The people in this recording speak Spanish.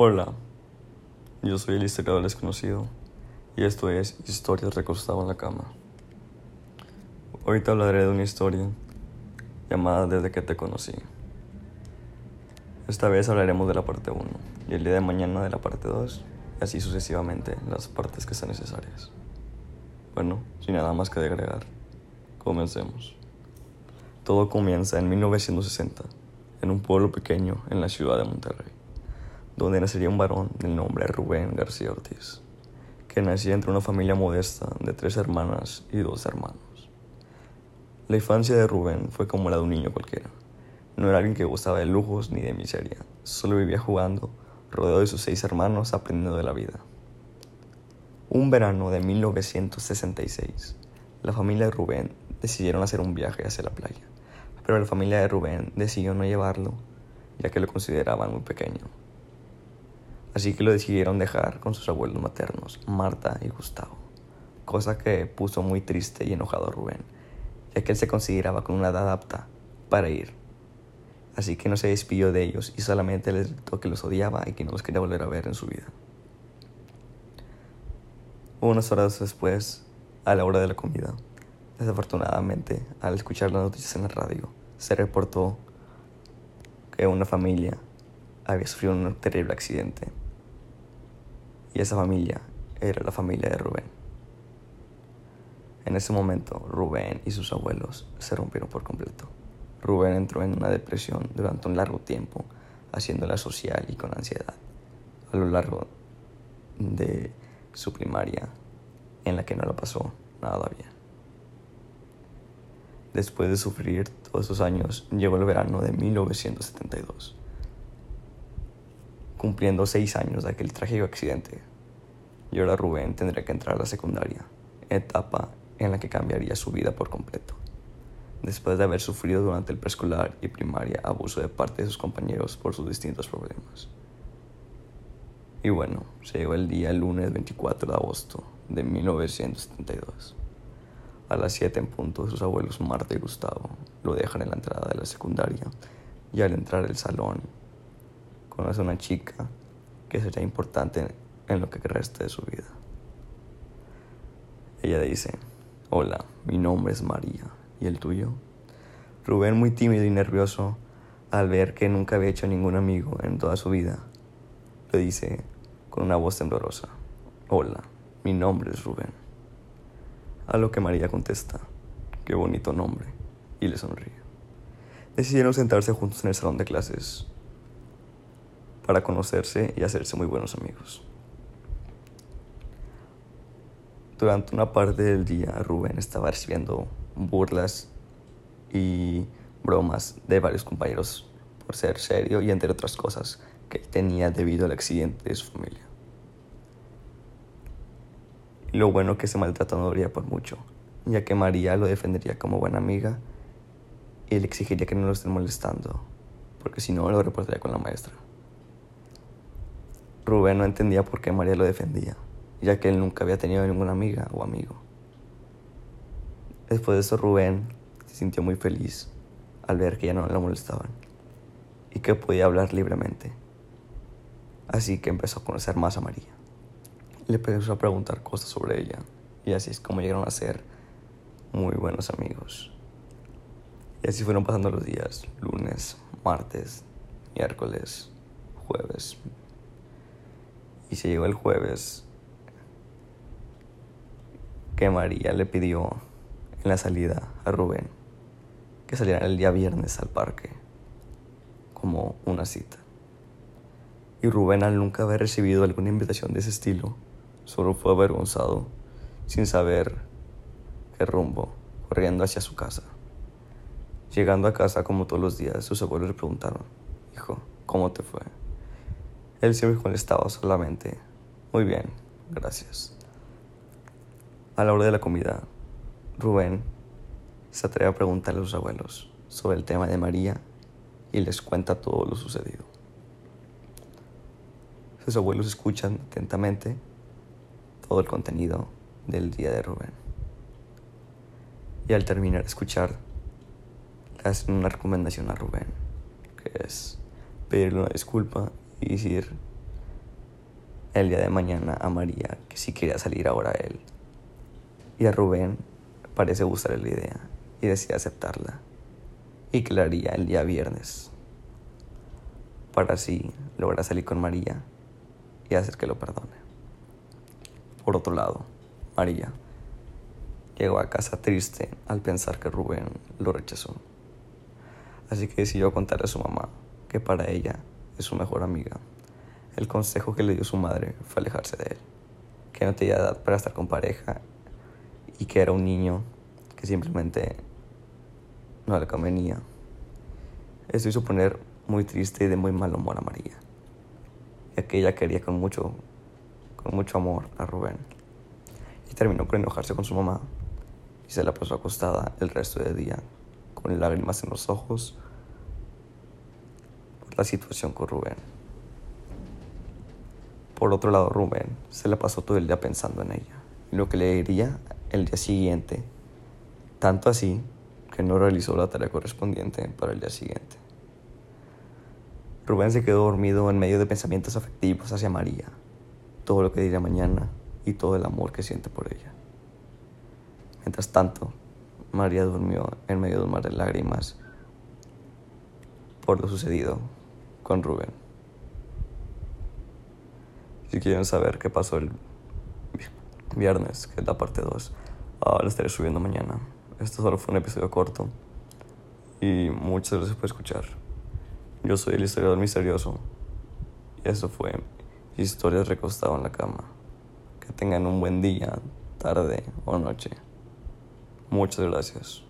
Hola, yo soy el historiador desconocido y esto es Historias recostado en la cama. Hoy te hablaré de una historia llamada Desde que te conocí. Esta vez hablaremos de la parte 1 y el día de mañana de la parte 2 y así sucesivamente las partes que sean necesarias. Bueno, sin nada más que agregar, comencemos. Todo comienza en 1960, en un pueblo pequeño en la ciudad de Monterrey donde nacería un varón del nombre Rubén García Ortiz, que nacía entre una familia modesta de tres hermanas y dos hermanos. La infancia de Rubén fue como la de un niño cualquiera. No era alguien que gustaba de lujos ni de miseria, solo vivía jugando, rodeado de sus seis hermanos, aprendiendo de la vida. Un verano de 1966, la familia de Rubén decidieron hacer un viaje hacia la playa, pero la familia de Rubén decidió no llevarlo, ya que lo consideraban muy pequeño así que lo decidieron dejar con sus abuelos maternos, Marta y Gustavo, cosa que puso muy triste y enojado a Rubén, ya que él se consideraba con una edad apta para ir. Así que no se despidió de ellos y solamente les gritó que los odiaba y que no los quería volver a ver en su vida. Unas horas después, a la hora de la comida, desafortunadamente, al escuchar las noticias en la radio, se reportó que una familia había sufrido un terrible accidente y esa familia era la familia de Rubén. En ese momento, Rubén y sus abuelos se rompieron por completo. Rubén entró en una depresión durante un largo tiempo, haciéndola social y con ansiedad, a lo largo de su primaria, en la que no lo pasó nada bien. Después de sufrir todos esos años, llegó el verano de 1972 cumpliendo seis años de aquel trágico accidente. Y ahora Rubén tendría que entrar a la secundaria, etapa en la que cambiaría su vida por completo. Después de haber sufrido durante el preescolar y primaria abuso de parte de sus compañeros por sus distintos problemas. Y bueno, se llegó el día el lunes 24 de agosto de 1972. A las 7 en punto, sus abuelos Marta y Gustavo lo dejan en la entrada de la secundaria y al entrar al salón conoce una chica que será importante en lo que reste de su vida. Ella dice, hola, mi nombre es María, ¿y el tuyo? Rubén, muy tímido y nervioso, al ver que nunca había hecho ningún amigo en toda su vida, le dice con una voz temblorosa, hola, mi nombre es Rubén. A lo que María contesta, qué bonito nombre, y le sonríe. Decidieron sentarse juntos en el salón de clases para conocerse y hacerse muy buenos amigos. Durante una parte del día, Rubén estaba recibiendo burlas y bromas de varios compañeros por ser serio y entre otras cosas que tenía debido al accidente de su familia. Lo bueno que ese maltrato no duraría por mucho, ya que María lo defendería como buena amiga y le exigiría que no lo estén molestando, porque si no lo reportaría con la maestra. Rubén no entendía por qué María lo defendía, ya que él nunca había tenido ninguna amiga o amigo. Después de eso Rubén se sintió muy feliz al ver que ya no la molestaban y que podía hablar libremente. Así que empezó a conocer más a María. Le empezó a preguntar cosas sobre ella y así es como llegaron a ser muy buenos amigos. Y así fueron pasando los días, lunes, martes, miércoles, jueves, y se llegó el jueves que María le pidió en la salida a Rubén que saliera el día viernes al parque como una cita. Y Rubén al nunca haber recibido alguna invitación de ese estilo, solo fue avergonzado, sin saber qué rumbo, corriendo hacia su casa. Llegando a casa como todos los días, sus abuelos le preguntaron, hijo, ¿cómo te fue? Él siempre contestaba solamente, muy bien, gracias. A la hora de la comida, Rubén se atreve a preguntarle a sus abuelos sobre el tema de María y les cuenta todo lo sucedido. Sus abuelos escuchan atentamente todo el contenido del día de Rubén. Y al terminar de escuchar, hacen una recomendación a Rubén, que es pedirle una disculpa y decir el día de mañana a María que si quería salir ahora él. Y a Rubén parece gustarle la idea y decide aceptarla. Y que la haría el día viernes. Para así lograr salir con María y hacer que lo perdone. Por otro lado, María llegó a casa triste al pensar que Rubén lo rechazó. Así que decidió contarle a su mamá que para ella es su mejor amiga. El consejo que le dio su madre fue alejarse de él, que no tenía edad para estar con pareja y que era un niño que simplemente no le convenía. Esto hizo poner muy triste y de muy mal humor a María, ya que ella quería con mucho, con mucho amor a Rubén. Y terminó por enojarse con su mamá y se la pasó acostada el resto del día, con lágrimas en los ojos la situación con Rubén. Por otro lado, Rubén se la pasó todo el día pensando en ella y lo que le diría el día siguiente, tanto así que no realizó la tarea correspondiente para el día siguiente. Rubén se quedó dormido en medio de pensamientos afectivos hacia María, todo lo que diría mañana y todo el amor que siente por ella. Mientras tanto, María durmió en medio de un mar de lágrimas por lo sucedido con Rubén. Si quieren saber qué pasó el viernes, que es la parte 2, uh, la estaré subiendo mañana. Esto solo fue un episodio corto y muchas gracias por escuchar. Yo soy el historiador misterioso y eso fue Historias recostado en la cama. Que tengan un buen día, tarde o noche. Muchas gracias.